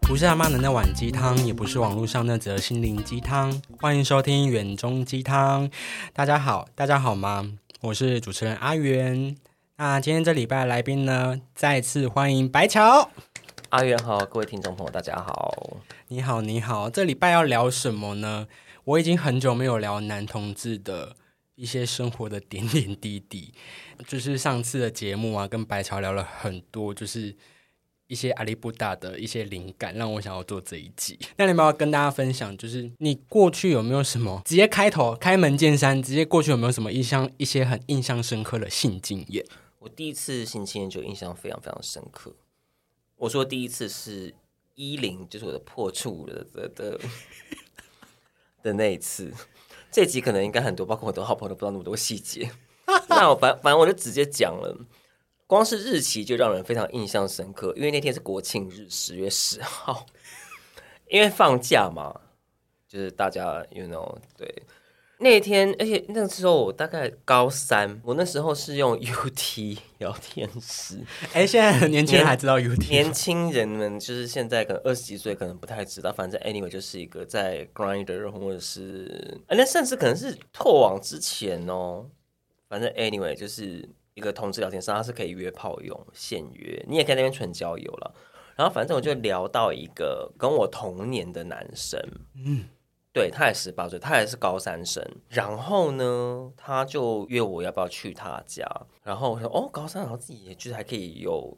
不是阿妈的那碗鸡汤，也不是网络上那则心灵鸡汤。欢迎收听远中鸡汤。大家好，大家好吗？我是主持人阿元。那今天这礼拜来宾呢，再次欢迎白桥。阿元好，各位听众朋友，大家好。你好，你好。这礼拜要聊什么呢？我已经很久没有聊男同志的一些生活的点点滴滴。就是上次的节目啊，跟白桥聊了很多，就是一些阿里不达的一些灵感，让我想要做这一集。那你们要跟大家分享，就是你过去有没有什么直接开头开门见山，直接过去有没有什么印象一些很印象深刻的性经验？我第一次性经验就印象非常非常深刻。我说第一次是一零，就是我的破处的的的的那一次。这集可能应该很多，包括我的好朋友都不知道那么多细节。那我反反正我就直接讲了，光是日期就让人非常印象深刻，因为那天是国庆日，十月十号，因为放假嘛，就是大家 you know 对。那天，而且那时候我大概高三，我那时候是用 UT 聊天室。哎，现在年轻人还知道 UT？年轻人们就是现在可能二十几岁，可能不太知道。反正 anyway 就是一个在 Grinder 或者是，那甚至可能是拓网之前哦。反正 anyway 就是一个同志聊天室，它是可以约炮用，现约，你也可以那边纯交友了。然后反正我就聊到一个跟我同年的男生，嗯。对他也十八岁，他也是高三生。然后呢，他就约我要不要去他家。然后我说哦，高三，然后自己就是还可以有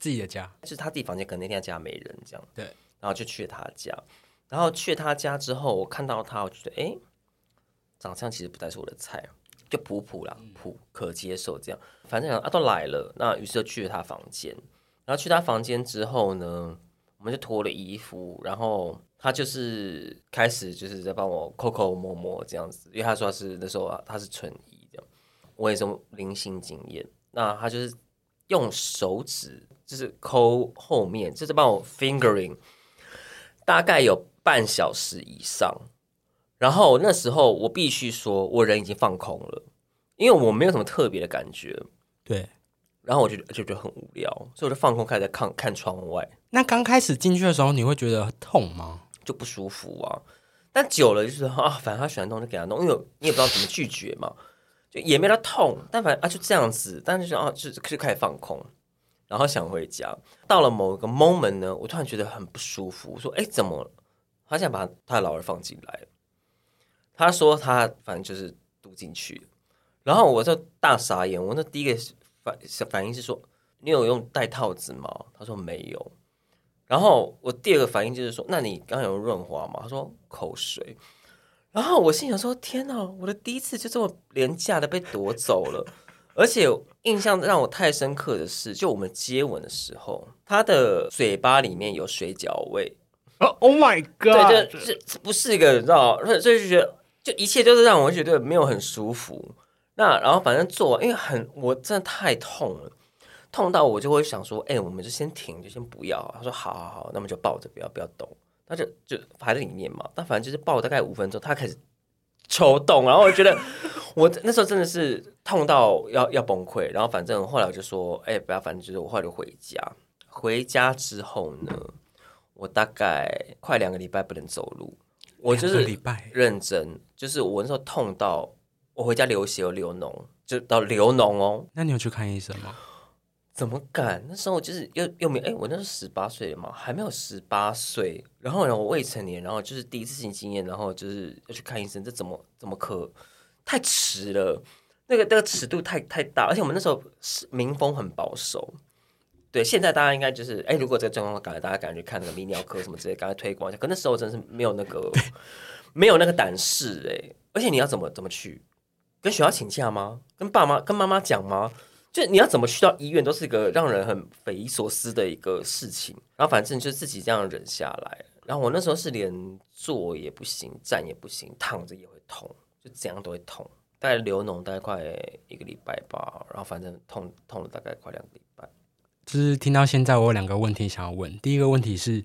自己的家，就是他自己房间，可能那天家没人这样。对，然后就去了他家。然后去他家之后，我看到他，我觉得哎，长相其实不太是我的菜，就普普啦，普可接受这样。反正啊都来了，那于是就去了他房间。然后去他房间之后呢，我们就脱了衣服，然后。他就是开始就是在帮我抠抠摸摸这样子，因为他说是那时候啊，他是纯一这样，我也是零星经验。那他就是用手指就是抠后面，就是帮我 fingering，大概有半小时以上。然后那时候我必须说，我人已经放空了，因为我没有什么特别的感觉。对。然后我就就觉得很无聊，所以我就放空，开始在看看窗外。那刚开始进去的时候，你会觉得痛吗？就不舒服啊，但久了就是啊，反正他喜欢弄就给他弄，因为你也不知道怎么拒绝嘛，就也没他痛，但反正啊就这样子，但是啊就就开始放空，然后想回家。到了某一个 moment 呢，我突然觉得很不舒服，我说哎怎么？他想把他的老二放进来，他说他反正就是读进去，然后我就大傻眼，我那第一个反反应是说你有用戴套子吗？他说没有。然后我第二个反应就是说，那你刚有润滑吗？他说口水。然后我心想说，天哪，我的第一次就这么廉价的被夺走了。而且印象让我太深刻的是，就我们接吻的时候，他的嘴巴里面有水饺味。Oh my god！对，就这不是一个，你知道，所以就觉得，就一切都是让我觉得没有很舒服。那然后反正做完，因为很我真的太痛了。痛到我就会想说，哎，我们就先停，就先不要。他说，好好好，那么就抱着，不要不要动。他就就还在里面嘛，但反正就是抱大概五分钟，他开始抽动，然后我觉得我那时候真的是痛到要要崩溃。然后反正后来我就说，哎，不要，反正就是我后来就回家。回家之后呢，我大概快两个礼拜不能走路，我就是礼拜认真，就是我那时候痛到我回家流血又流脓，就到流脓哦。那你有去看医生吗？怎么敢？那时候就是又又没哎，我那时候十八岁嘛，还没有十八岁。然后呢，我未成年，然后就是第一次性经验，然后就是要去看医生，这怎么怎么可太迟了？那个那个尺度太太大，而且我们那时候是民风很保守。对，现在大家应该就是哎，如果这个状况改了，大家赶紧去看那个泌尿科什么之类，赶快推广一下。可那时候真是没有那个没有那个胆识哎，而且你要怎么怎么去跟学校请假吗？跟爸妈跟妈妈讲吗？就你要怎么去到医院，都是一个让人很匪夷所思的一个事情。然后反正就自己这样忍下来。然后我那时候是连坐也不行，站也不行，躺着也会痛，就怎样都会痛。大概流脓大概快一个礼拜吧。然后反正痛痛了大概快两个礼拜。就是听到现在，我有两个问题想要问。第一个问题是，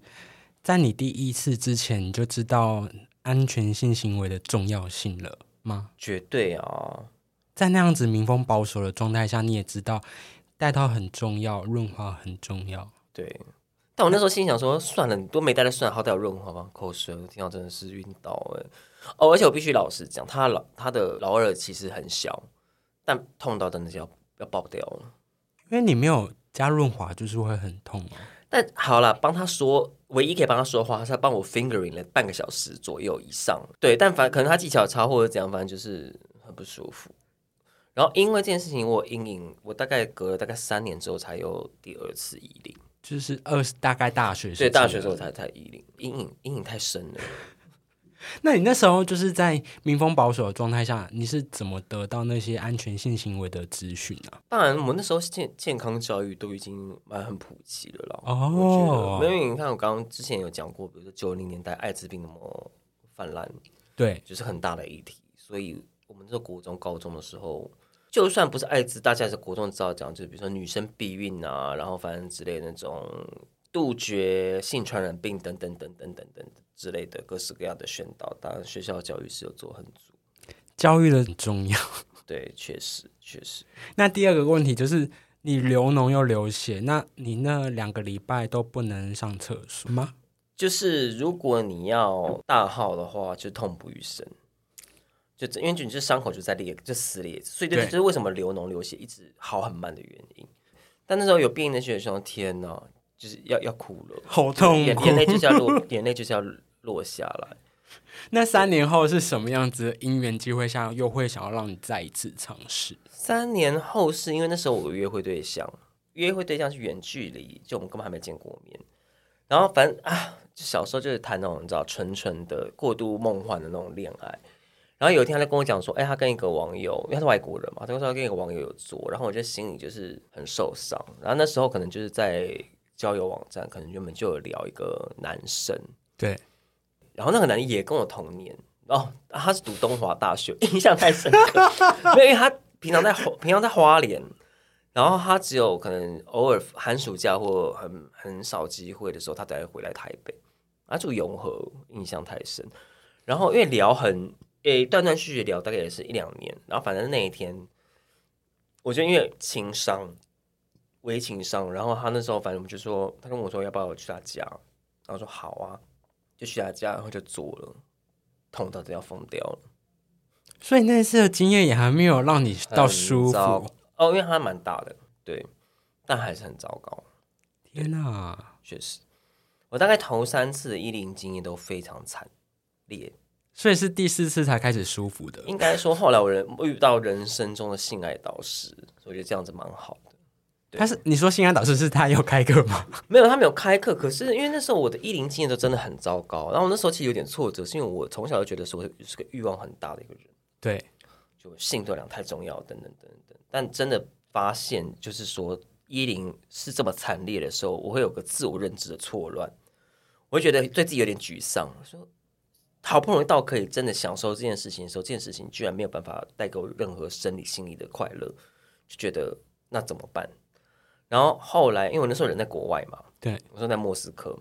在你第一次之前，你就知道安全性行为的重要性了吗？绝对啊，在那样子民风保守的状态下，你也知道带套很重要，润滑很重要。对。但我那时候心想说，算了，你都没带的，算了，好歹有润滑吧。口水，我听到真的是晕倒哎。哦，而且我必须老实讲，他老他的老二其实很小，但痛到真的是要要爆掉了。因为你没有加润滑，就是会很痛啊。但好了，帮他说，唯一可以帮他说话，是他帮我 fingering 了半个小时左右以上。对，但反可能他技巧差或者怎样，反正就是很不舒服。然后因为这件事情，我阴影，我大概隔了大概三年之后才有第二次移灵，就是二大概大学对大学时候才才移灵，阴影阴影太深了。那你那时候就是在民风保守的状态下，你是怎么得到那些安全性行为的资讯呢？当然，我们那时候健健康教育都已经蛮很普及了啦。哦，因为你看，我刚刚之前有讲过，比如说九零年代艾滋病那么泛滥，对，就是很大的议题。所以，我们这国中、高中的时候，就算不是艾滋，大家是国中知道讲，就是比如说女生避孕啊，然后反正之类那种。杜绝性传染病等等等等等等之类的各式各样的宣导，当然学校教育是有做很足，教育的很重要。对，确实确实。那第二个问题就是，你流脓又流血，那你那两个礼拜都不能上厕所吗？就是如果你要大号的话，就痛不欲生，就因为你这伤口就在裂，就撕裂，所以这就是为什么流脓流血一直好很慢的原因。但那时候有病的学生，天哪！就是要要哭了，好痛，眼眼泪就是要落，眼泪就是要落下来。那三年后是什么样子的因缘机会下，又会想要让你再一次尝试？三年后是因为那时候我约会对象，约会对象是远距离，就我们根本还没见过面。然后反正啊，就小时候就是谈那种你知道纯纯的、过度梦幻的那种恋爱。然后有一天他就跟我讲说，哎，他跟一个网友，因为他是外国人嘛，他说他跟一个网友有做，然后我就心里就是很受伤。然后那时候可能就是在。交友网站可能原本就有聊一个男生，对，然后那个男的也跟我同年哦，他是读东华大学，印象太深刻，因为他平常在平常在花莲，然后他只有可能偶尔寒暑假或很很少机会的时候，他才会回来台北，他住永和，印象太深。然后因为聊很诶断断续续聊，大概也是一两年，然后反正那一天，我觉得因为情商。微情商，然后他那时候反正我们就说，他跟我说要不要去他家，然后说好啊，就去他家，然后就做了，痛到都要疯掉了。所以那次的经验也还没有让你到舒服哦，因为它蛮大的，对，但还是很糟糕。天哪，确实，我大概头三次的一零经验都非常惨烈，所以是第四次才开始舒服的。应该说后来我人遇到人生中的性爱导师，我觉得这样子蛮好的。他是你说性爱导师是他有开课吗？没有，他没有开课。可是因为那时候我的一零经验都真的很糟糕，然后那时候其实有点挫折，是因为我从小就觉得说我是个欲望很大的一个人，对，就性对量太重要，等等等等。但真的发现就是说一零是这么惨烈的时候，我会有个自我认知的错乱，我会觉得对自己有点沮丧，说好不容易到可以真的享受这件事情的时候，这件事情居然没有办法带给我任何生理心理的快乐，就觉得那怎么办？然后后来，因为我那时候人在国外嘛，对，我说在莫斯科。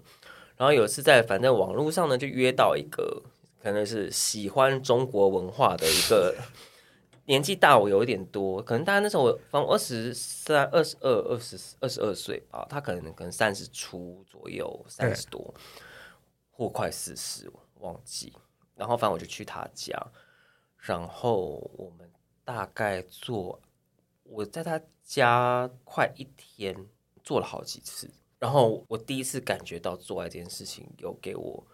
然后有一次在反正网络上呢，就约到一个可能是喜欢中国文化的一个年纪大我有一点多，可能大概那时候我反正二十三、二十二、二十二十二岁吧，他可能可能三十出左右，三十多或快四十，忘记。然后反正我就去他家，然后我们大概做。我在他家快一天，做了好几次，然后我第一次感觉到做爱这件事情有给我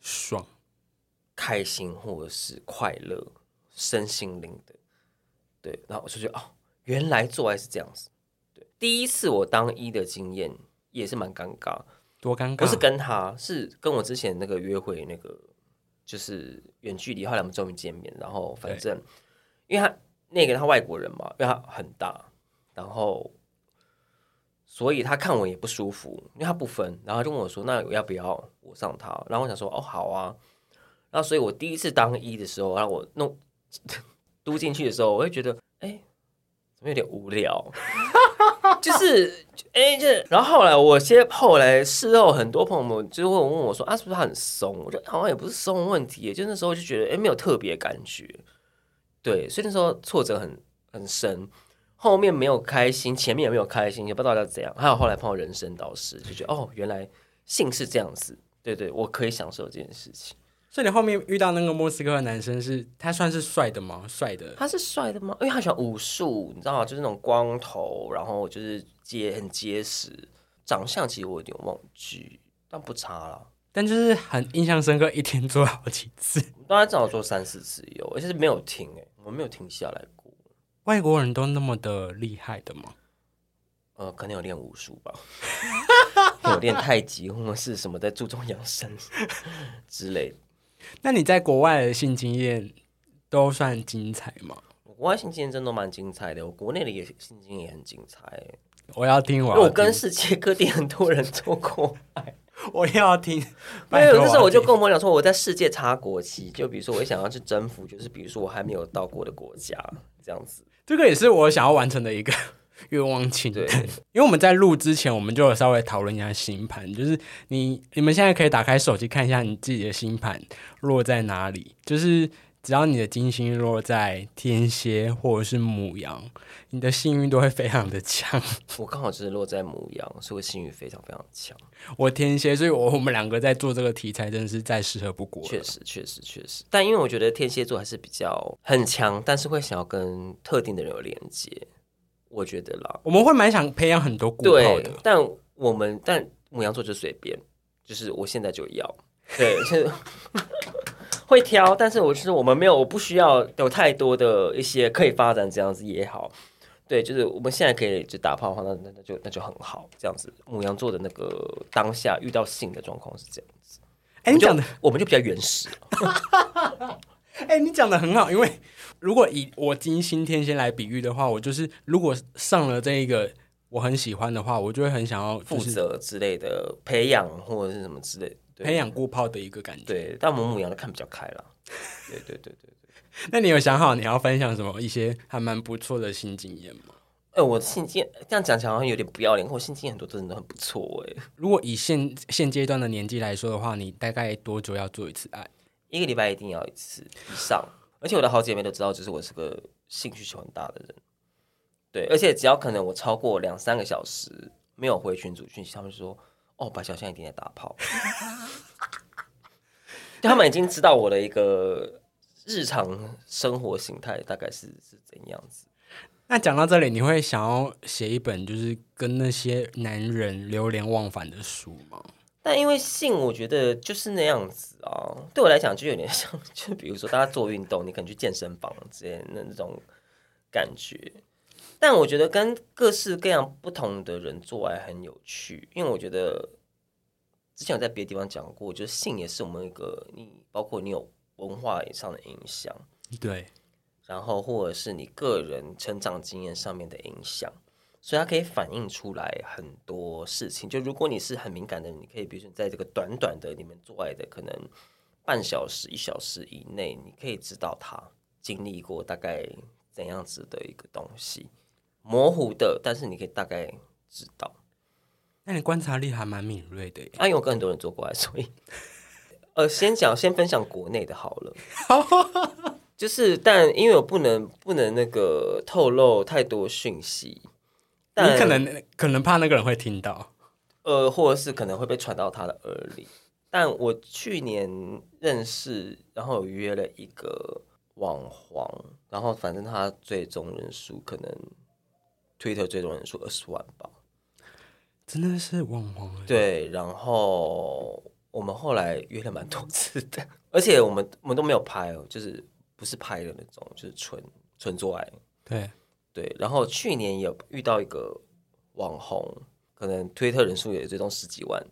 爽、开心或者是快乐、身心灵的，对，然后我就觉得哦，原来做爱是这样子。对，第一次我当一的经验也是蛮尴尬，多尴尬！不是跟他，是跟我之前那个约会那个，就是远距离，后来我们终于见面，然后反正因为他。那个他外国人嘛，因为他很大，然后所以他看我也不舒服，因为他不分，然后就问我说：“那要不要我上他？”然后我想说：“哦，好啊。”然后所以我第一次当一的时候，然后我弄 嘟进去的时候，我会觉得，哎，怎么有点无聊？就是哎，就然后后来我先后来事后很多朋友们就会问我说啊，是不是他很松？我觉得好像也不是松问题，就那时候就觉得哎，没有特别感觉。对，所以那时候挫折很很深，后面没有开心，前面也没有开心，也不知道要怎样。还有后来碰到人生导师，就觉得哦，原来性是这样子。对对，我可以享受这件事情。所以你后面遇到那个莫斯科的男生是，他算是帅的吗？帅的？他是帅的吗？因为他喜欢武术，你知道吗？就是那种光头，然后就是结很结实，长相其实我有点忘记，但不差了。但就是很印象深刻，一天做好几次，大概至少做三四次有，而且是没有停哎，我没有停下来过。外国人都那么的厉害的吗？呃，可能有练武术吧，有练太极或者是什么在注重养生之类。那你在国外的性经验都算精彩吗？国外性经验真的蛮精彩的，我国内的也性经验也很精彩。我要听完，我跟世界各地很多人做过爱。我要听，没有，那时候我就跟我讲说，我在世界插国旗，就比如说我想要去征服，就是比如说我还没有到过的国家，这样子。这个也是我想要完成的一个愿望清单。因为我们在录之前，我们就有稍微讨论一下星盘，就是你你们现在可以打开手机看一下你自己的星盘落在哪里，就是。只要你的金星落在天蝎或者是母羊，你的幸运都会非常的强。我刚好就是落在母羊，所以我幸运非常非常强。我天蝎，所以我我们两个在做这个题材，真的是再适合不过。确实，确实，确实。但因为我觉得天蝎座还是比较很强，但是会想要跟特定的人有连接。我觉得啦，我们会蛮想培养很多固炮的。但我们但母羊座就随便，就是我现在就要 对。会挑，但是我就是我们没有，我不需要有太多的一些可以发展这样子也好，对，就是我们现在可以就打炮的话，那那那就那就很好，这样子。母羊座的那个当下遇到性的状况是这样子，哎，你讲的我们就比较原始。哎，你讲的很好，因为如果以我金星天蝎来比喻的话，我就是如果上了这一个我很喜欢的话，我就会很想要负责之类的培养或者是什么之类。培养过泡的一个感觉，对，但我们母羊都看比较开了，对对对对对。那你有想好你要分享什么一些还蛮不错的新经验吗？哎，我性经这样讲起来好像有点不要脸，我性经验很多真的很不错哎。如果以现现阶段的年纪来说的话，你大概多久要做一次爱？一个礼拜一定要一次以上，而且我的好姐妹都知道，就是我是个性需求很大的人。对，而且只要可能我超过两三个小时没有回群主讯息，他们就说。哦，白小象一定在打炮，他们已经知道我的一个日常生活形态大概是是怎样子。那讲到这里，你会想要写一本就是跟那些男人流连忘返的书吗？但因为性，我觉得就是那样子啊。对我来讲，就有点 像，就比如说大家做运动，你可能去健身房之类的那种感觉。但我觉得跟各式各样不同的人做爱很有趣，因为我觉得之前有在别的地方讲过，就是性也是我们一个你包括你有文化以上的影响，对，然后或者是你个人成长经验上面的影响，所以它可以反映出来很多事情。就如果你是很敏感的，你可以比如说在这个短短的你们做爱的可能半小时一小时以内，你可以知道他经历过大概怎样子的一个东西。模糊的，但是你可以大概知道。那你观察力还蛮敏锐的。啊，因为我跟很多人做过来，所以，呃，先讲，先分享国内的好了。就是，但因为我不能不能那个透露太多讯息，你可能可能怕那个人会听到，呃，或者是可能会被传到他的耳里。但我去年认识，然后约了一个网黄，然后反正他最终人数可能。Twitter 最终人数二十万吧，真的是网红。对，然后我们后来约了蛮多次的，而且我们我们都没有拍哦，就是不是拍的那种，就是纯纯做爱。对对，然后去年有遇到一个网红，可能推特人数也最终十几万。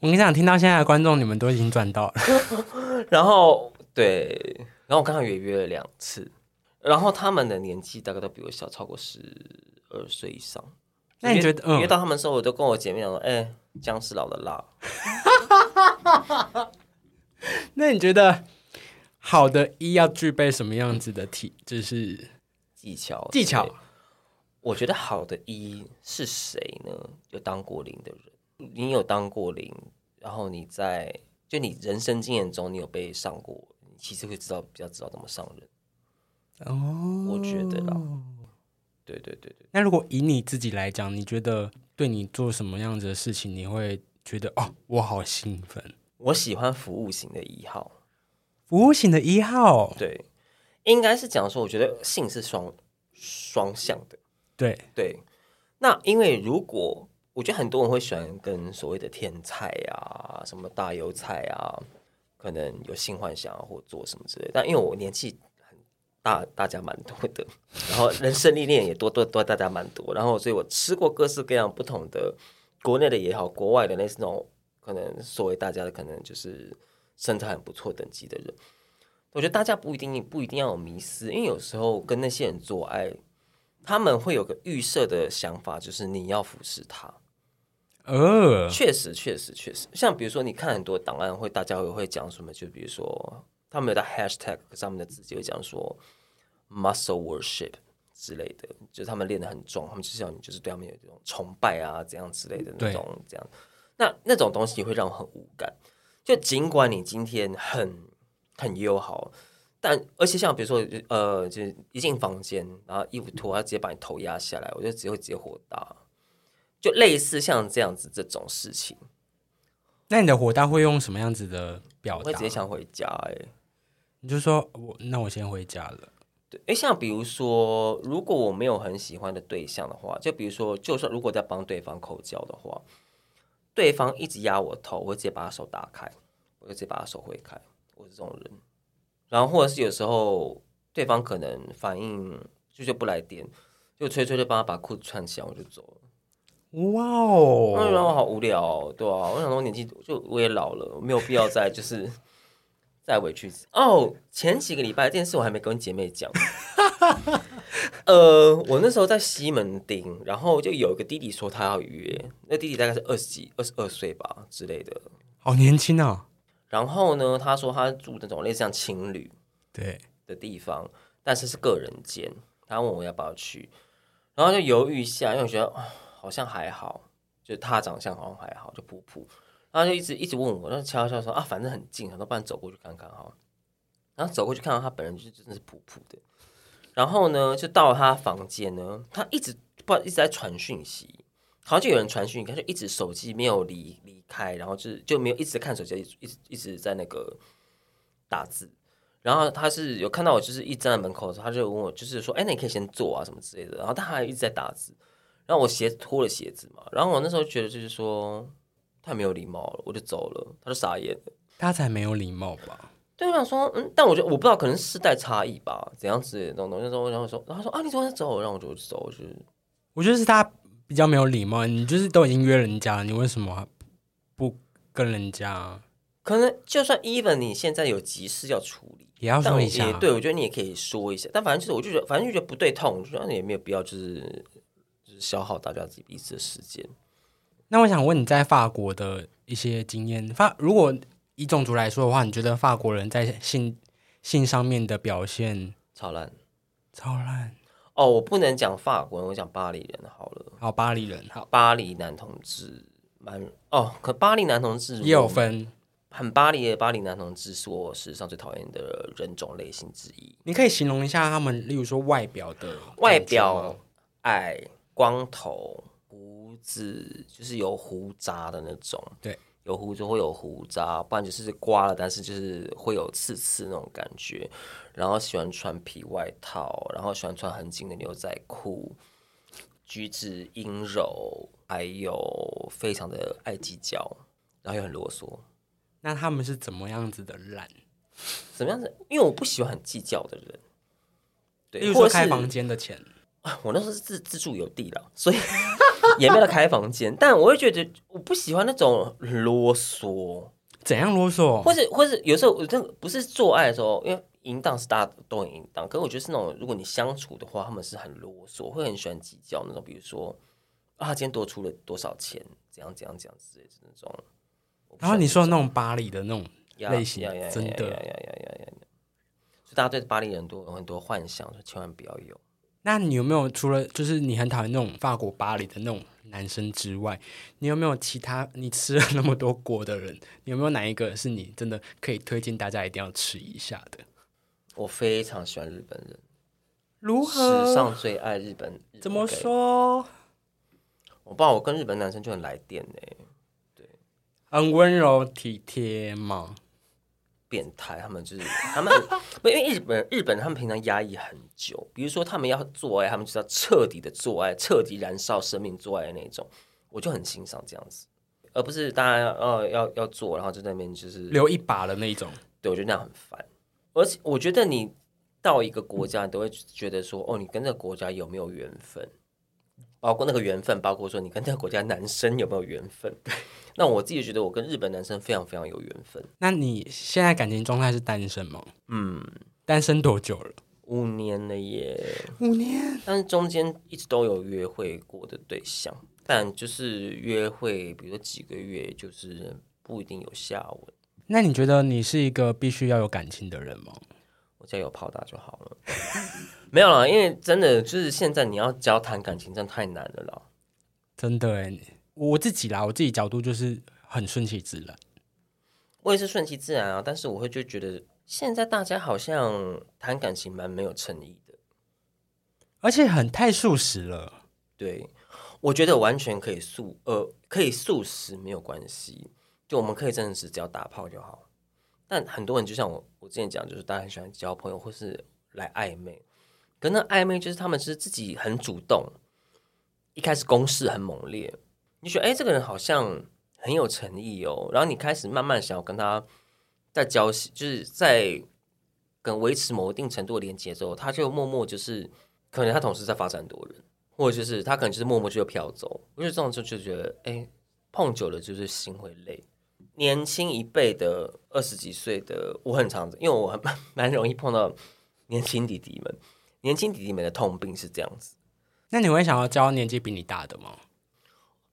我跟你讲，听到现在的观众，你们都已经赚到了。然后对，然后我刚刚也约了两次，然后他们的年纪大概都比我小超过十。二岁以上，那你觉得约到他们的时候，我就跟我姐妹讲说：“哎，姜是老的辣。”那你觉得好的一要具备什么样子的体？就是技巧，技巧。我觉得好的一是谁呢？有当过零的人，你有当过零，然后你在就你人生经验中，你有被上过，你其实会知道比较知道怎么上人。哦，我觉得啦，对对对对，那如果以你自己来讲，你觉得对你做什么样子的事情，你会觉得哦，我好兴奋？我喜欢服务型的一号，服务型的一号，对，应该是讲说，我觉得性是双双向的，对，对。那因为如果我觉得很多人会喜欢跟所谓的天菜啊、什么大油菜啊，可能有性幻想啊，或做什么之类的。但因为我年纪很大，大家蛮多的，然后人生历练也多多多，大家蛮多，然后所以我吃过各式各样不同的，国内的也好，国外的那那种可能所谓大家的可能就是身材很不错等级的人。我觉得大家不一定不一定要有迷思，因为有时候跟那些人做爱，他们会有个预设的想法，就是你要服侍他。呃，确实，确实，确实，像比如说，你看很多档案会，大家会会讲什么？就比如说，他们有的 hashtag 上面的字就会讲说 muscle worship 之类的，就是他们练得很壮，他们就是要你就是对他们有这种崇拜啊，怎样之类的那种这样。那那种东西会让我很无感。就尽管你今天很很友好，但而且像比如说，呃，就是一进房间，然后衣服脱，他直接把你头压下来，我就只会直接火大。就类似像这样子这种事情，那你的火大会用什么样子的表达我会直接？想回家、欸。哎，你就说我那我先回家了。对，哎，像比如说，如果我没有很喜欢的对象的话，就比如说，就算如果在帮对方口交的话，对方一直压我头，我会直接把他手打开，我就直接把他手挥开，我是这种人。然后或者是有时候对方可能反应就就不来电，就催催就帮他把裤子穿起来，我就走了。哇哦那让哦，我好无聊、哦，对啊，我想说年纪就我也老了，没有必要再就是 再委屈哦。前几个礼拜这件事我还没跟姐妹讲，呃，我那时候在西门町，然后就有一个弟弟说他要约，那弟弟大概是二十几、二十二岁吧之类的。好年轻啊！然后呢，他说他住那种类似像情侣对，的地方，但是是个人间。他问我要不要去，然后就犹豫一下，因为我觉得、啊好像还好，就是他长相好像还好，就普普。然后就一直一直问我，然后悄悄说啊，反正很近，很多不然走过去看看哈。然后走过去看到他本人，就是真的是普普的。然后呢，就到了他房间呢，他一直不知道一直在传讯息，好像就有人传讯，他就一直手机没有离离开，然后就是就没有一直看手机，一直一直在那个打字。然后他是有看到我，就是一站在门口的时候，他就问我，就是说，哎，那你可以先坐啊，什么之类的。然后他还一直在打字，然后我鞋子脱了鞋子嘛，然后我那时候觉得就是说太没有礼貌了，我就走了，他就傻眼了。他才没有礼貌吧？对，我想说，嗯，但我觉得我不知道，可能是世代差异吧，怎样子那种东西。然后然后说，然后他说啊，你怎么走？然后我就走，就是我觉得是他比较没有礼貌。你就是都已经约人家了，你为什么不跟人家可能就算 even 你现在有急事要处理，也要说一下？也对我觉得你也可以说一下。但反正就是，我就觉得，反正就觉得不对痛，我就觉得也没有必要，就是就是消耗大家自己彼此的时间。那我想问你在法国的一些经验，法如果以种族来说的话，你觉得法国人在性性上面的表现超烂超烂？哦！我不能讲法国人，我讲巴黎人好了。好，巴黎人好巴黎男同志蛮哦，可巴黎男同志也有分，很巴黎的巴黎男同志是我史上最讨厌的人种类型之一。你可以形容一下他们，例如说外表的外表矮、光头、胡子，就是有胡渣的那种。对，有胡子会有胡渣，不然就是刮了，但是就是会有刺刺那种感觉。然后喜欢穿皮外套，然后喜欢穿很紧的牛仔裤，举止阴柔，还有非常的爱计较，然后又很啰嗦。那他们是怎么样子的懒？怎么样子？因为我不喜欢很计较的人。对，例如或者是说开房间的钱，我那时候是自自助有地了，所以 也没有开房间。但我会觉得我不喜欢那种啰嗦，怎样啰嗦？或是或是有时候我真的不是做爱的时候，因为淫荡是大家都很淫荡，可是我觉得是那种如果你相处的话，他们是很啰嗦，会很喜欢计较那种，比如说啊，今天多出了多少钱，怎样怎样怎样之类的那种。然后你说那种巴黎的那种呀类型真的！所以大家对巴黎人都有很多幻想，说千万不要有。那你有没有除了就是你很讨厌那种法国巴黎的那种男生之外，你有没有其他你吃了那么多国的人，你有没有哪一个是你真的可以推荐大家一定要吃一下的？我非常喜欢日本人，如何史何？上最爱日本。日怎么？说？我不知道，我跟日本男生就很来电呢、很温柔体贴吗？变态，他们就是 他们，不因为日本日本他们平常压抑很久，比如说他们要做爱，他们就是要彻底的做爱，彻底燃烧生命做爱的那种，我就很欣赏这样子，而不是大家要呃要要做，然后就在那边就是留一把的那一种。对我觉得那样很烦，而且我觉得你到一个国家，你都会觉得说，哦，你跟这个国家有没有缘分？包括那个缘分，包括说你跟这个国家男生有没有缘分？对，那我自己觉得我跟日本男生非常非常有缘分。那你现在感情状态是单身吗？嗯，单身多久了？五年了耶，五年。但是中间一直都有约会过的对象，但就是约会，比如说几个月，就是不一定有下文。那你觉得你是一个必须要有感情的人吗？我家有炮打就好了。没有了，因为真的就是现在你要教谈感情，真的太难了啦。真的哎，我自己啦，我自己角度就是很顺其自然。我也是顺其自然啊，但是我会就觉得现在大家好像谈感情蛮没有诚意的。而且很太素食了。对，我觉得完全可以素呃可以素食没有关系，就我们可以真的是只要打炮就好。但很多人就像我我之前讲，就是大家很喜欢交朋友或是来暧昧，可那暧昧就是他们是自己很主动，一开始攻势很猛烈，你觉得哎、这个人好像很有诚意哦，然后你开始慢慢想要跟他在交心，就是在跟维持某一定程度的连接之后，他就默默就是可能他同时在发展多人。或者就是他可能就是默默就飘走，我觉得这种就就觉得，哎、碰久了就是心会累。年轻一辈的二十几岁的，我很常，因为我很 蛮容易碰到年轻弟弟们，年轻弟弟们的通病是这样子。那你会想要交年纪比你大的吗？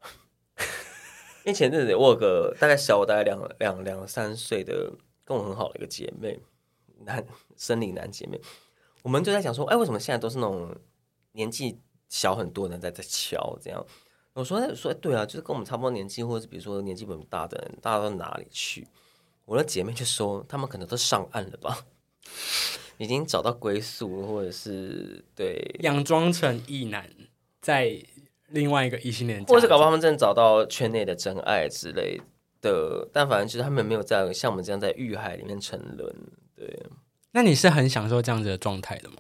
因为前阵子我有个大概小我大概两两两三岁的，跟我很好的一个姐妹，男生理男姐妹，我们就在想说，哎，为什么现在都是那种年纪小很多的人在在敲这样？我说，哎说对啊，就是跟我们差不多年纪，或者是比如说年纪比我们大的人，大家到哪里去？我的姐妹就说，他们可能都上岸了吧，已经找到归宿，或者是对，佯装成异男，在另外一个异性恋，或者是搞不好他们真的找到圈内的真爱之类的，但反正就是他们没有在像我们这样在欲海里面沉沦。对，那你是很享受这样子的状态的吗？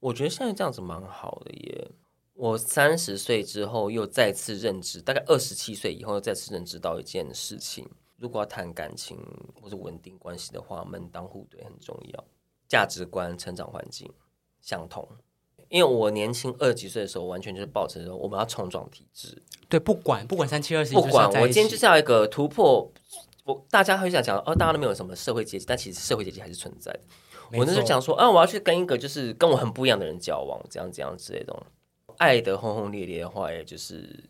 我觉得现在这样子蛮好的耶。我三十岁之后又再次认知，大概二十七岁以后又再次认知到一件事情：如果要谈感情或者稳定关系的话，门当户对很重要，价值观、成长环境相同。因为我年轻二十几岁的时候，完全就是抱着说我们要冲撞体制，对，不管不管三七二十一，不管我今天就是要一个突破。我大家会想讲哦，大家都没有什么社会阶级，但其实社会阶级还是存在的。我那时候错讲说，啊，我要去跟一个就是跟我很不一样的人交往，这样这样之类的。爱的轰轰烈烈的话，也就是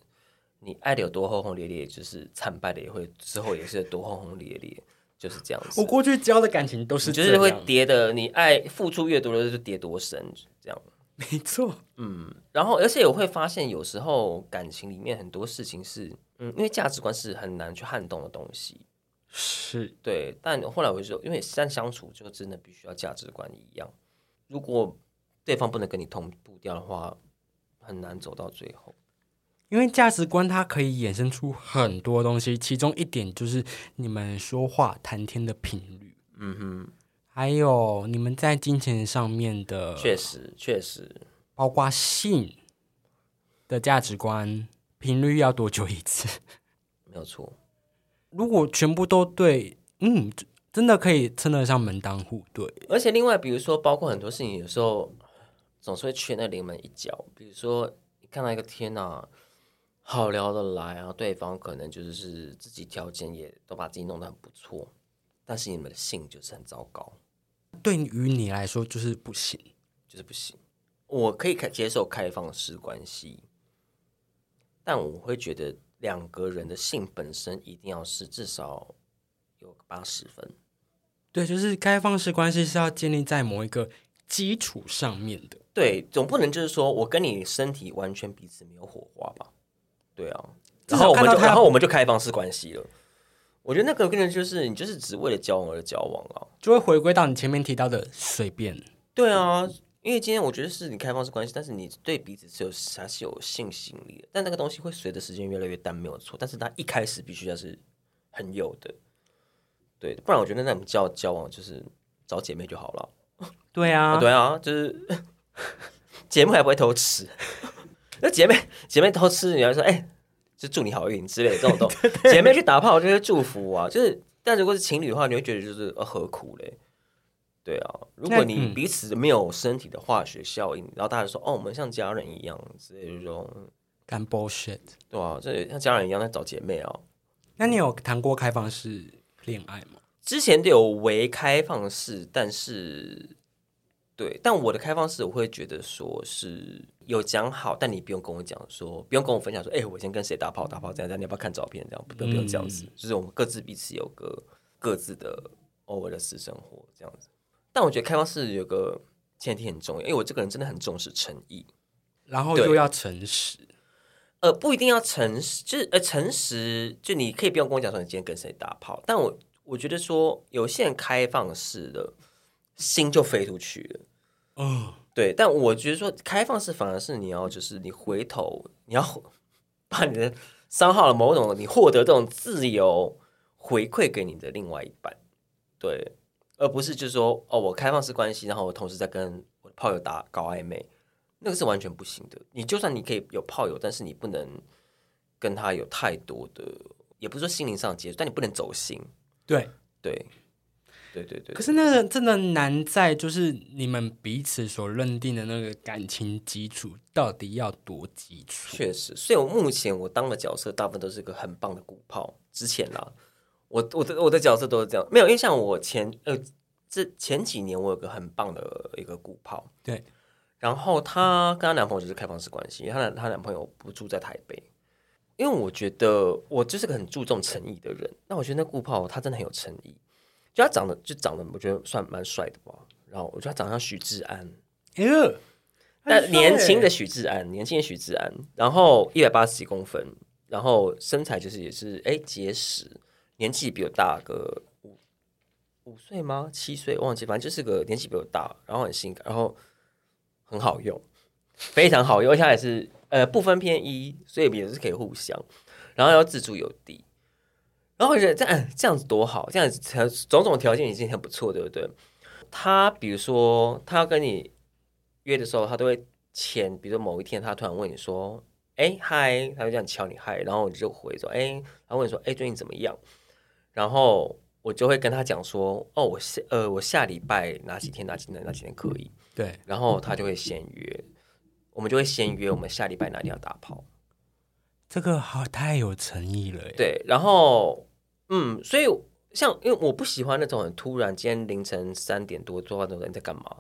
你爱的有多轰轰烈烈，就是惨败的也会之后也是多轰轰烈烈，就是这样子。我过去交的感情都是你就是会跌的，你爱付出越多的就跌多深，这样。没错，嗯，然后而且我会发现，有时候感情里面很多事情是，嗯，因为价值观是很难去撼动的东西。是对，但后来我就说，因为现在相处就真的必须要价值观一样，如果对方不能跟你同步调的话，很难走到最后。因为价值观它可以衍生出很多东西，其中一点就是你们说话谈天的频率，嗯哼，还有你们在金钱上面的，确实确实，包括性的价值观频率要多久一次？没有错。如果全部都对，嗯，真的可以称得上门当户对。而且另外，比如说，包括很多事情，有时候总是会缺那临门一脚。比如说，你看到一个天哪，好聊得来啊，对方可能就是是自己条件也都把自己弄得很不错，但是你们的性就是很糟糕。对于你来说就是不行，就是不行。我可以开接受开放式关系，但我会觉得两个人的性本身一定要是至少有八十分。对，就是开放式关系是要建立在某一个基础上面的。对，总不能就是说我跟你身体完全彼此没有火花吧？对啊，然后我们就然后我们就开放式关系了。我觉得那个可能就是你就是只为了交往而交往啊。就会回归到你前面提到的随便。对啊，因为今天我觉得是你开放式关系，但是你对彼此是有还是有性吸引力的，但那个东西会随着时间越来越淡，没有错。但是它一开始必须要是很有的，对，不然我觉得那种交交往就是找姐妹就好了。对啊，对啊，就是 姐妹还不会偷吃，那姐妹姐妹偷吃，你要说哎、就祝你好运之类的这种都，姐妹去打炮就是祝福啊，就是但如果是情侣的话，你会觉得就是呃何苦嘞？对啊，如果你彼此没有身体的化学效应，然后大家说哦，我们像家人一样之类的这种，干 bullshit。对啊，这像家人一样在找姐妹啊。那你有谈过开放式恋爱吗？之前都有为开放式，但是对，但我的开放式我会觉得说是有讲好，但你不用跟我讲说，不用跟我分享说，哎、我先跟谁打炮打炮这样这样，你要不要看照片？这样不不用这样子，就是我们各自彼此有个各自的偶尔的私生活这样子。但我觉得开放式有个前提很重要，因为我这个人真的很重视诚意。然后又要诚实，呃，不一定要诚实，就是呃，诚实，就你可以不用跟我讲说你今天跟谁打炮，但我我觉得说有些人开放式的心就飞出去了，嗯，对，但我觉得说开放式反而是你要就是你回头你要把你的伤害了某种你获得这种自由回馈给你的另外一半，对，而不是就是说哦，我开放式关系，然后我同时在跟我的炮友打搞暧昧，那个是完全不行的。你就算你可以有炮友，但是你不能跟他有太多的，也不是说心灵上的接触，但你不能走心。对。对，对对对可是那个真的难在就是你们彼此所认定的那个感情基础到底要多基础？确实，所以我目前我当的角色大部分都是个很棒的鼓炮。之前啦，我我的我的角色都是这样，没有，因为像我前呃这前几年我有个很棒的一个鼓炮，对，然后她跟她男朋友就是开放式关系，她男她男朋友不住在台北，因为我觉得我就是个很注重诚意的人，那我觉得那顾炮他真的很有诚意，就他长得就长得我觉得算蛮帅的吧，然后我觉得他长得像许志安，哎呦，但年轻的的许志安，年轻的许志安，然后一百八十几公分，然后身材就是也是哎结实，年纪比我大个五五岁吗？七岁忘记，反正就是个年纪比我大，然后很性感，然后很好用，非常好用，而且它也是呃不分偏一，所以也是可以互相，然后要自助有地，然后我觉得这样这样子多好，这样子条种种条件已经很不错，对不对？他比如说他要跟你约的时候，他都会前，比如说某一天，他突然问你说：“哎，嗨！”他就这样敲你嗨，然后你就回说：“哎。”他问你说：“哎，最近怎么样？”然后我就会跟他讲说：“哦，我下呃，我下礼拜哪几天哪几天哪几天可以。对，”然后他就会先约，我们就会先约我们下礼拜哪天要打炮。这个好太有诚意了耶。对，然后嗯，所以像因为我不喜欢那种很突然，今天凌晨三点多做饭的人在干嘛，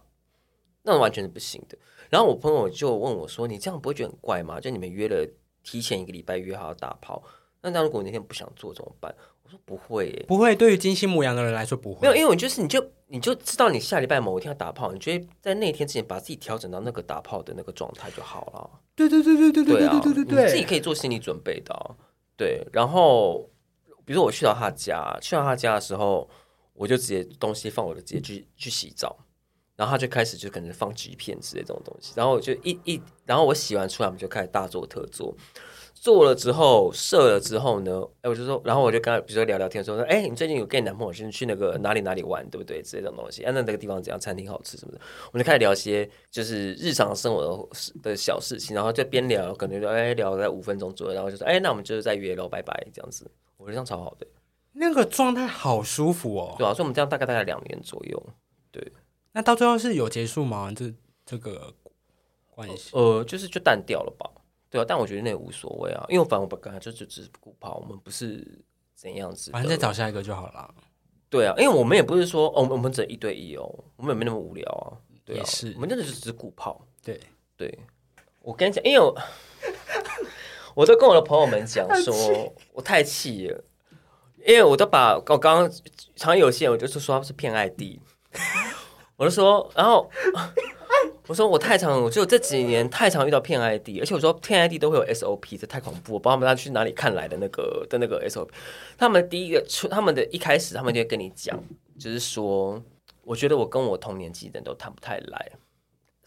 那完全是不行的。然后我朋友就问我说：“你这样不会觉得很怪吗？就你们约了提前一个礼拜约好打炮，那那如果那天不想做怎么办？”我说：“不会耶，不会，对于金星母羊的人来说不会。没有，因为我就是你就你就知道你下礼拜某一天要打炮，你就会在那一天之前把自己调整到那个打炮的那个状态就好了。”对对对对对对对啊，对对对你自己。可以做心理准备的啊、对，然后比如说我去到他家，去到他家的时候，我就直接东西放我的直接去去洗澡，然后他就开始就可能放纸片之类这种东西，然后我就一一，然后我洗完出来，我们就开始大做特做。做了之后，射了之后呢，哎，我就说，然后我就跟他，比如说聊聊天，说，说哎，你最近有跟你男朋友去去那个哪里哪里玩，对不对？之类这种东西，啊，那那个地方怎样，餐厅好吃什么的，我们就开始聊一些就是日常生活的事的小事情，然后就边聊，可能就哎聊在五分钟左右，然后就说，哎，那我们就是在约喽，拜拜，这样子，我觉得这样超好的，那个状态好舒服哦。对啊，所以我们这样大概大概两年左右，对那到最后是有结束吗？这这个关系？呃，就是就淡掉了吧，对啊，但我觉得那也无所谓啊，因为反正我本来就就只是顾跑，我们不是怎样子，反正再找下一个就好了。对啊，因为我们也不是说哦，我们只一对一哦，我们也没那么无聊啊。对啊，也是我们真的就只是顾炮。对，对，我跟你讲，因为我 我都跟我的朋友们讲说，我太气了，因为我都把我刚刚常有些人我就是说他是骗爱弟，我就说，然后我说我太常，我就这几年太常遇到骗 ID，而且我说骗 ID 都会有 SOP，这太恐怖，我不知道他们要去哪里看来的那个的那个 SOP。他们第一个出，他们的一开始他们就会跟你讲，就是说，我觉得我跟我同年纪的人都谈不太来。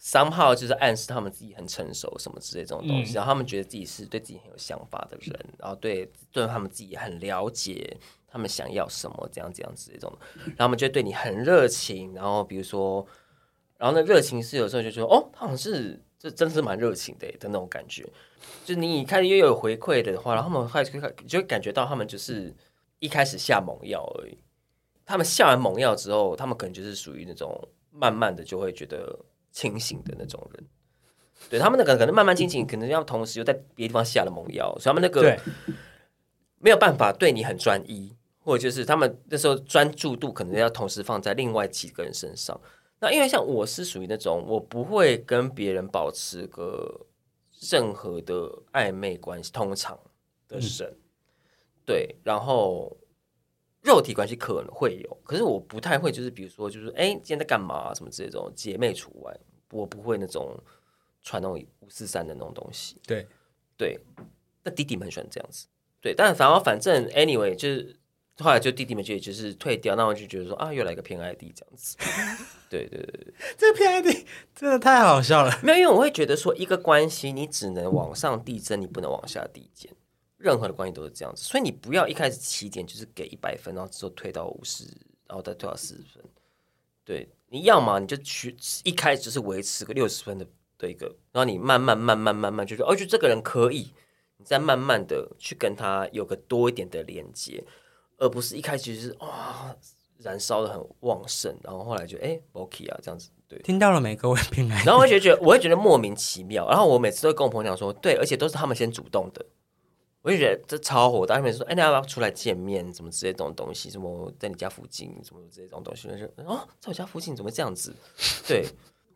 三号就是暗示他们自己很成熟什么之类这种东西，然后他们觉得自己是对自己很有想法的人，然后对对他们自己很了解，他们想要什么这样这样子这种，然后他们就对你很热情，然后比如说，然后呢热情是有时候就说哦，他好像是这真的是蛮热情的的那种感觉，就你一开始又有回馈的话，然后他们开始就会感觉到他们就是一开始下猛药而已，他们下完猛药之后，他们可能就是属于那种慢慢的就会觉得。清醒的那种人，对他们那个可能慢慢清醒，可能要同时又在别的地方下了猛药，所以他们那个没有办法对你很专一，或者就是他们那时候专注度可能要同时放在另外几个人身上。那因为像我是属于那种我不会跟别人保持个任何的暧昧关系，通常的人，对，然后肉体关系可能会有，可是我不太会，就是比如说，就是哎，今天在干嘛什么之类这种姐妹除外。我不会那种传那种五四三的那种东西。对对，那弟弟们很喜欢这样子。对，但反而反正 anyway 就是后来就弟弟们就也就是退掉，那我就觉得说啊，又来个偏 ID 这样子。对对对对，这个偏 ID 真的太好笑了。没有，因为我会觉得说一个关系你只能往上递增，你不能往下递减。任何的关系都是这样子，所以你不要一开始起点就是给一百分，然后之后退到五十，然后再退到四十分。对。你要嘛，你就去一开始就是维持个六十分的的一个，然后你慢慢慢慢慢慢就说，哦，就这个人可以，你再慢慢的去跟他有个多一点的连接，而不是一开始就是哇燃烧的很旺盛，然后后来就哎 OK 啊这样子，对，听到了没各位平安，然后我就觉得我会觉得莫名其妙，然后我每次都跟我朋友讲说，对，而且都是他们先主动的。我就觉得这超火，大家每次说：“哎，你要不要出来见面？什么之类这种东西？什么在你家附近？什么之类这种东西？”就哦，在我家附近怎么这样子？对，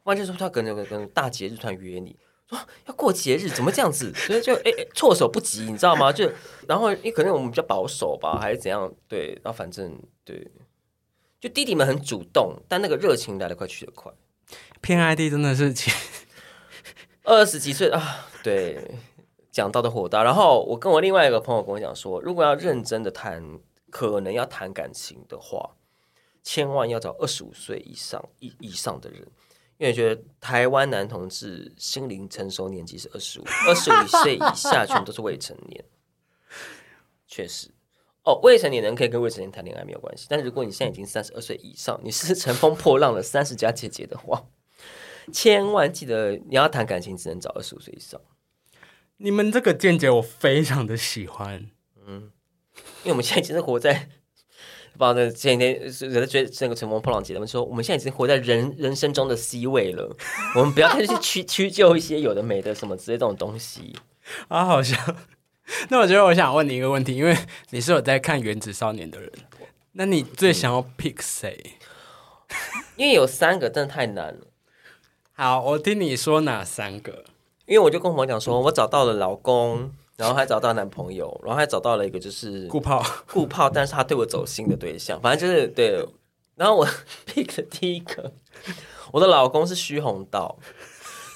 完全说他跟那个跟大节日团约你，说要过节日，怎么这样子？所以就哎措手不及，你知道吗？就然后因为可能我们比较保守吧，还是怎样？对，然后反正对，就弟弟们很主动，但那个热情来得快去得快。偏 ID 真的是 二十几岁啊，对。讲到的火大，然后我跟我另外一个朋友跟我讲说，如果要认真的谈，可能要谈感情的话，千万要找二十五岁以上以以上的人，因为觉得台湾男同志心灵成熟年纪是二十五，二十五岁以下全都是未成年。确实，哦，未成年人可以跟未成年谈恋爱没有关系，但是如果你现在已经三十二岁以上，你是乘风破浪的三十加姐姐的话，千万记得你要谈感情，只能找二十五岁以上。你们这个见解我非常的喜欢，嗯，因为我们现在已经是活在，不知道那前几天是在追那个乘风破浪姐，他们说我们现在已经活在人人生中的 C 位了，我们不要再去屈屈就一些有的没的什么之类这种东西啊，好像。那我觉得我想问你一个问题，因为你是有在看《原子少年》的人，那你最想要 pick 谁？因为有三个真的太难了。好，我听你说哪三个？因为我就跟我讲说，我找到了老公，然后还找到男朋友，然后还找到了一个就是顾炮，顾炮，但是他对我走心的对象，反正就是对。然后我 pick 第一个，我的老公是徐宏道，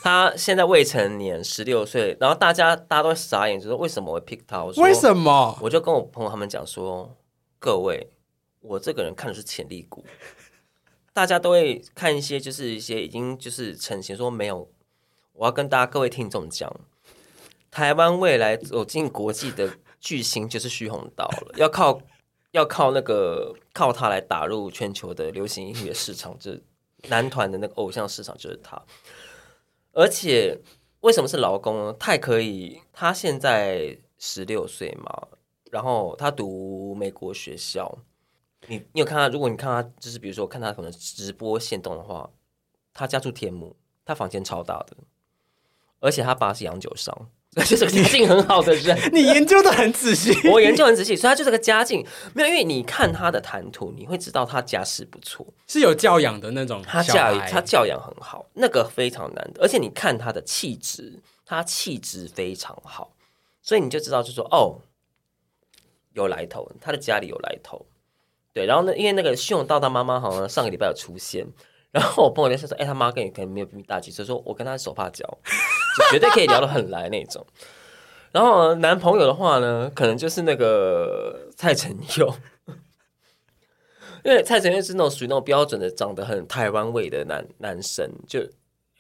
他现在未成年，十六岁。然后大家大家都傻眼，就说为什么会 pick 他？我说为什么？我就跟我朋友他们讲说，各位，我这个人看的是潜力股，大家都会看一些就是一些已经就是成型说没有。我要跟大家各位听众讲，台湾未来走进国际的巨星就是徐宏道了，要靠 要靠那个靠他来打入全球的流行音乐市场，就是男团的那个偶像市场就是他。而且为什么是劳工呢？太可以，他现在十六岁嘛，然后他读美国学校，你你有看他？如果你看他，就是比如说看他可能直播现动的话，他家住天母，他房间超大的。而且他爸是洋酒商，就是个家境很好的人。你研究的很仔细，我研究很仔细，所以他就是个家境没有。因为你看他的谈吐，你会知道他家世不错，是有教养的那种。他教育他教养很好，那个非常难得。而且你看他的气质，他气质非常好，所以你就知道，就说哦，有来头，他的家里有来头。对，然后呢，因为那个信用道他妈妈好像上个礼拜有出现。然后我朋友就说：“哎、他妈跟你可能没有比你大几岁，说我跟他手帕交，就绝对可以聊得很来那种。”然后男朋友的话呢，可能就是那个蔡成佑，因为蔡成佑是那种属于那种标准的长得很台湾味的男男生，就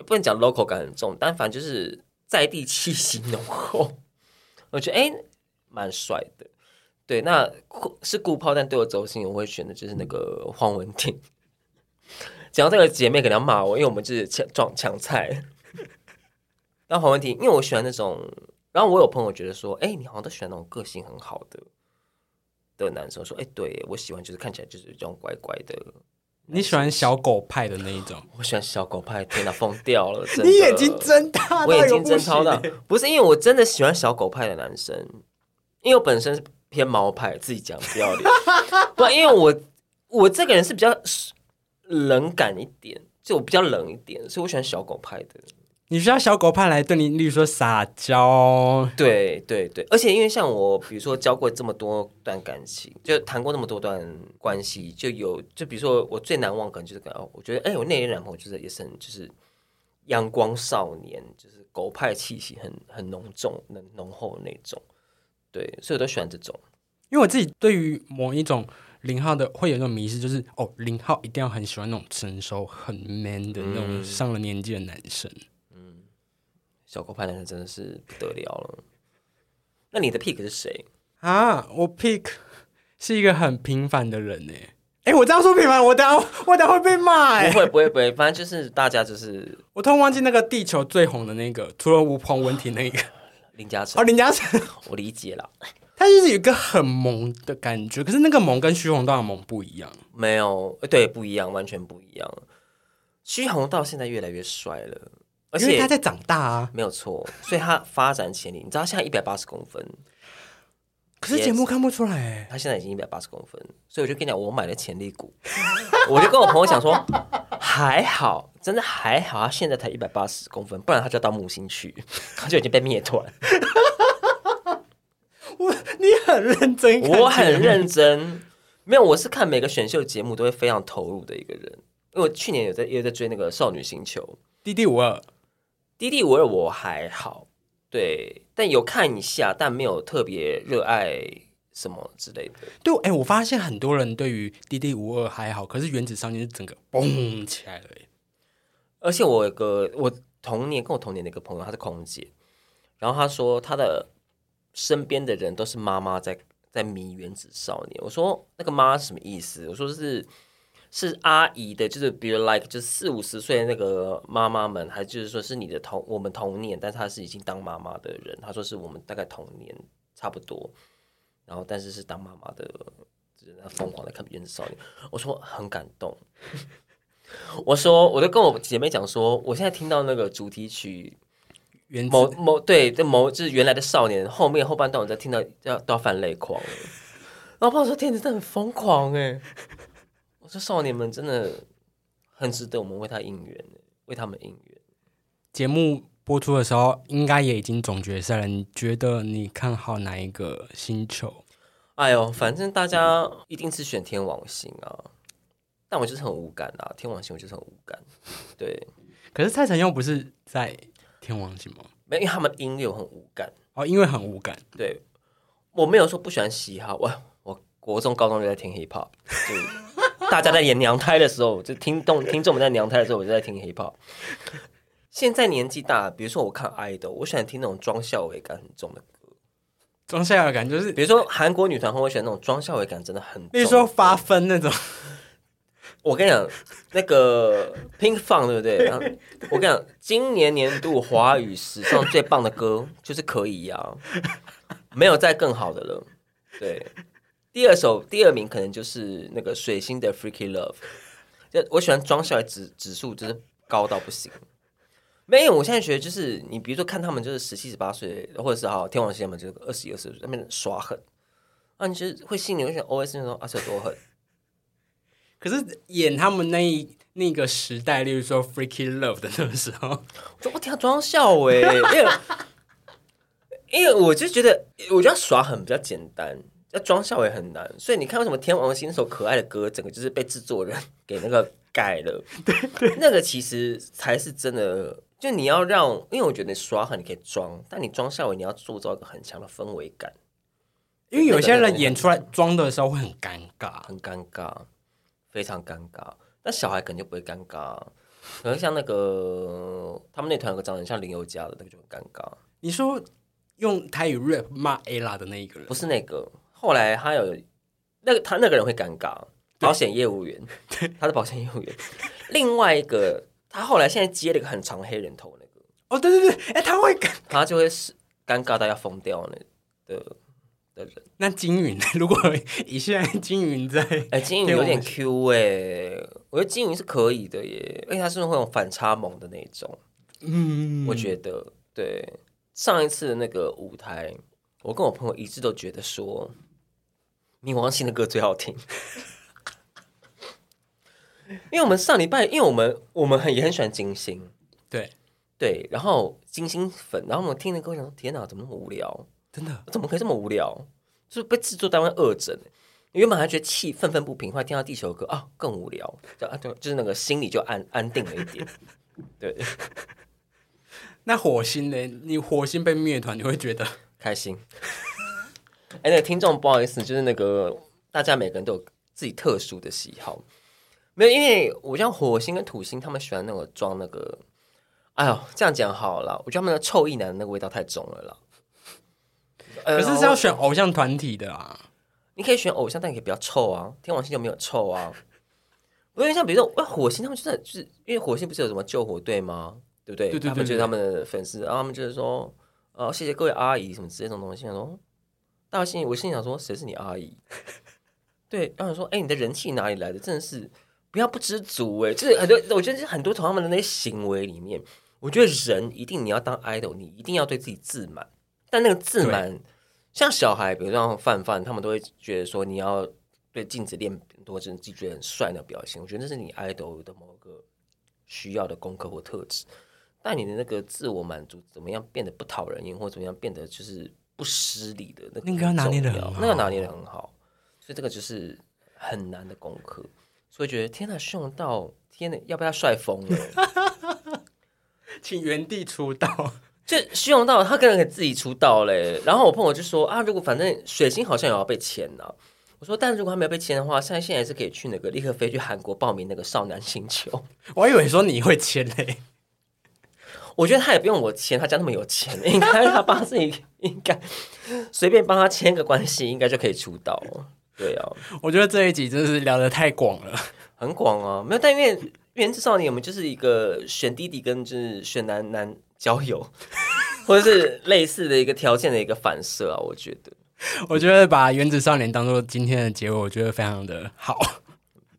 不能讲 local 感很重，但反正就是在地气息浓厚。我觉得哎，蛮帅的。对，那是顾炮，但对我走心，我会选的就是那个黄文婷。讲到这个姐妹可能要骂我，因为我们就是抢撞抢菜。然后黄文婷，因为我喜欢那种，然后我有朋友觉得说，哎、你好像都喜欢那种个性很好的的男生。说，哎、对我喜欢就是看起来就是这种乖乖的。你喜欢小狗派的那一种？我喜欢小狗派，天哪，疯掉了！真的你眼睛睁大，我眼睛睁超大，不是因为我真的喜欢小狗派的男生，因为我本身是偏毛派，自己讲不要脸。不，因为我我这个人是比较冷感一点，就我比较冷一点，所以我喜欢小狗派的。你需要小狗派来对你，例如说撒娇。对对对，而且因为像我，比如说交过这么多段感情，就谈过那么多段关系，就有就比如说我最难忘可能就是感哦我觉得哎，我那任男朋友就是也是很就是阳光少年，就是狗派气息很很浓重、很浓厚那种。对，所以我都喜欢这种。因为我自己对于某一种零号的会有那种迷失，就是哦，零号一定要很喜欢那种成熟、很 man 的那种上了年纪的男生。嗯小狗派男生真的是不得了了。那你的 pick 是谁？啊，我 pick 是一个很平凡的人呢。哎，我这样说平凡，我等下我等下会被骂哎不。会不会不会，反正就是大家就是我突然忘记那个地球最红的那个，除了吴鹏文婷那个 林嘉诚哦，，林嘉诚，我理解了。他就是有一个很萌的感觉，可是那个萌跟徐宏道的萌不一样。没有，呃对，不一样，完全不一样。徐宏道现在越来越帅了，而且因为他在长大啊。没有错，所以他发展潜力，你知道他现在一百八十公分，可是节目看不出来哎。他现在已经一百八十公分，所以我就跟你讲，我买了潜力股，我就跟我朋友讲说，还好，真的还好，他现在才一百八十公分，不然他就要到木星去，他就已经被灭团。我你很认真我很认真，没有，我是看每个选秀节目都会非常投入的一个人。因为我去年有在也有在追那个少女星球，D D 五二，D D 五二我还好，对，但有看一下，但没有特别热爱什么之类的。对，哎、我发现很多人对于 D D 五二还好，可是原子少年是整个嘣起来了耶。而且我有个我童年跟我童年的一个朋友，她是空姐，然后她说她的身边的人都是妈妈在在迷原子少年。我说那个妈是什么意思？我说是是阿姨的，就是比如 like 就是四五十岁的那个妈妈们，还就是说是你的同我们同年，但是她是已经当妈妈的人。她说是我们大概同年差不多，然后但是是当妈妈的，就是疯狂的看原子少年。我说很感动。我说，我就跟我姐妹讲说，我现在听到那个主题曲原某某对，这某就是原来的少年后面后半段，我在听到要都要泛泪狂了。然后我朋友说：“天，你真的很疯狂哎！”我说：“少年们真的很值得我们为他应援，为他们应援。节目播出的时候，应该也已经总决赛了。你觉得你看好哪一个星球？”哎呦，反正大家一定是选天王星啊，但我就是很无感啊，天王星我就是很无感。对，可是蔡成佑不是在天王星吗？没有，因为他们音乐我很无感。哦，因为很无感。对，我没有说不喜欢嘻哈，我我国中、高中就在听 hip hop，就 大家在演娘胎的时候，就听众听众们在娘胎的时候，我就在听 hip hop。现在年纪大，比如说我看 idol，我喜欢听那种庄孝伟感很重的歌，装下感就是，比如说韩国女团后，我喜欢那种庄孝伟感真的很重。比如说发疯那种。我跟你讲，那个 Pink Fun 对不对？然后我跟你讲，今年年度华语史上最棒的歌就是可以呀、没有再更好的了。对，第二首第二名可能就是那个水星的 Freaky Love，就我喜欢装下来指指数就是高到不行。没有，我现在觉得就是你比如说看他们就是十七十八岁，或者是好天王星他们就是二十一二十岁那边耍狠，啊，你就是会心里会想 OS 那种啊是有多狠。可是演他们那一那个时代，例如说《Freaky Love》的那个时候，我说我天啊，装笑哎、因为因为我就觉得，我觉得耍狠比较简单，要装笑也很难。所以你看，为什么天王星那首可爱的歌，整个就是被制作人给那个改了。对对，那个其实才是真的。就你要让，因为我觉得你耍狠你可以装，但你装笑尾你要塑造一个很强的氛围感。因为有些人演出来装的时候会很尴尬，很尴尬，非常尴尬。那小孩肯定不会尴尬，可能像那个他们那团有个长得像林宥嘉的那个就很尴尬。你说用台语 rap 骂 ella 的那一个人，不是那个，后来他有那个他那个人会尴尬，保险业务员，他是保险业务员。另外一个，他后来现在接了一个很长黑人头那个，哦，对对对，哎，他会尴，他就会是尴尬到要疯掉那的。的人，那金云 如果以现在金云在，哎，金云有点 Q 哎，我觉得金云是可以的耶，而且他是会有反差萌的那种，嗯，我觉得对。上一次的那个舞台，我跟我朋友一致都觉得说，冥王星的歌最好听，因为我们上礼拜，因为我们我们很也很喜欢金星，对。对，然后金星粉，然后我们听的歌，想说天哪，怎么那么无聊？真的怎么可以这么无聊？就是被制作单位恶整。原本还觉得气愤愤不平，后来听到地球歌啊，更无聊。就啊，就就是那个心里就安安定了一点。对。那火星呢？你火星被灭团，你会觉得开心？哎，那个听众不好意思，就是那个大家每个人都有自己特殊的喜好。没有，因为我像火星跟土星，他们喜欢那个装那个。哎呦，这样讲好了，我觉得他们的臭意男那个味道太重了啦。可是是要选偶像团体的啊！你可以选偶像，但你可以比较臭啊。天王星就没有臭啊。因为像比如说，火星他们就是就是因为火星不是有什么救火队吗？对不对？对对对。他们就是他们的粉丝，然后他们就是说，呃，谢谢各位阿姨什么之类这种东西。想说，大心里我心里想说，谁是你阿姨？对，然后说，哎，你的人气哪里来的？真的是不要不知足哎！就是很多，我觉得很多从他们的那些行为里面，我觉得人一定你要当 idol，你一定要对自己自满。但那个自满，像小孩，比如像范范，他们都会觉得说，你要对镜子练很多自己觉得很帅的表现。我觉得那是你 idol 的某个需要的功课或特质。但你的那个自我满足怎么样变得不讨人厌，或怎么样变得就是不失礼的那个拿捏的很好，那个拿捏的很好。所以这个就是很难的功课。所以觉得天哪，凶到天哪，要不要帅疯了？请原地出道。就虚荣到他可能给自己出道嘞，然后我朋友就说啊，如果反正水星好像也要被签了，我说，但如果他没有被签的话，现在现在是可以去那个立刻飞去韩国报名那个少男星球。我还以为说你会签嘞，我觉得他也不用我签，他家那么有钱，应该他爸自己应该随便帮他签个关系，应该就可以出道。对啊，我觉得这一集真的是聊的太广了，很广啊，没有，但因为原子少年，我们就是一个选弟弟跟就是选男男。交友，或者是类似的一个条件的一个反射啊，我觉得，我觉得把《原子少年》当做今天的结尾，我觉得非常的好，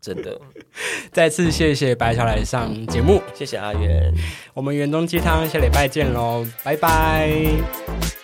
真的。再次谢谢白小来上节目，谢谢阿元，我们园中鸡汤下礼拜见喽，拜拜。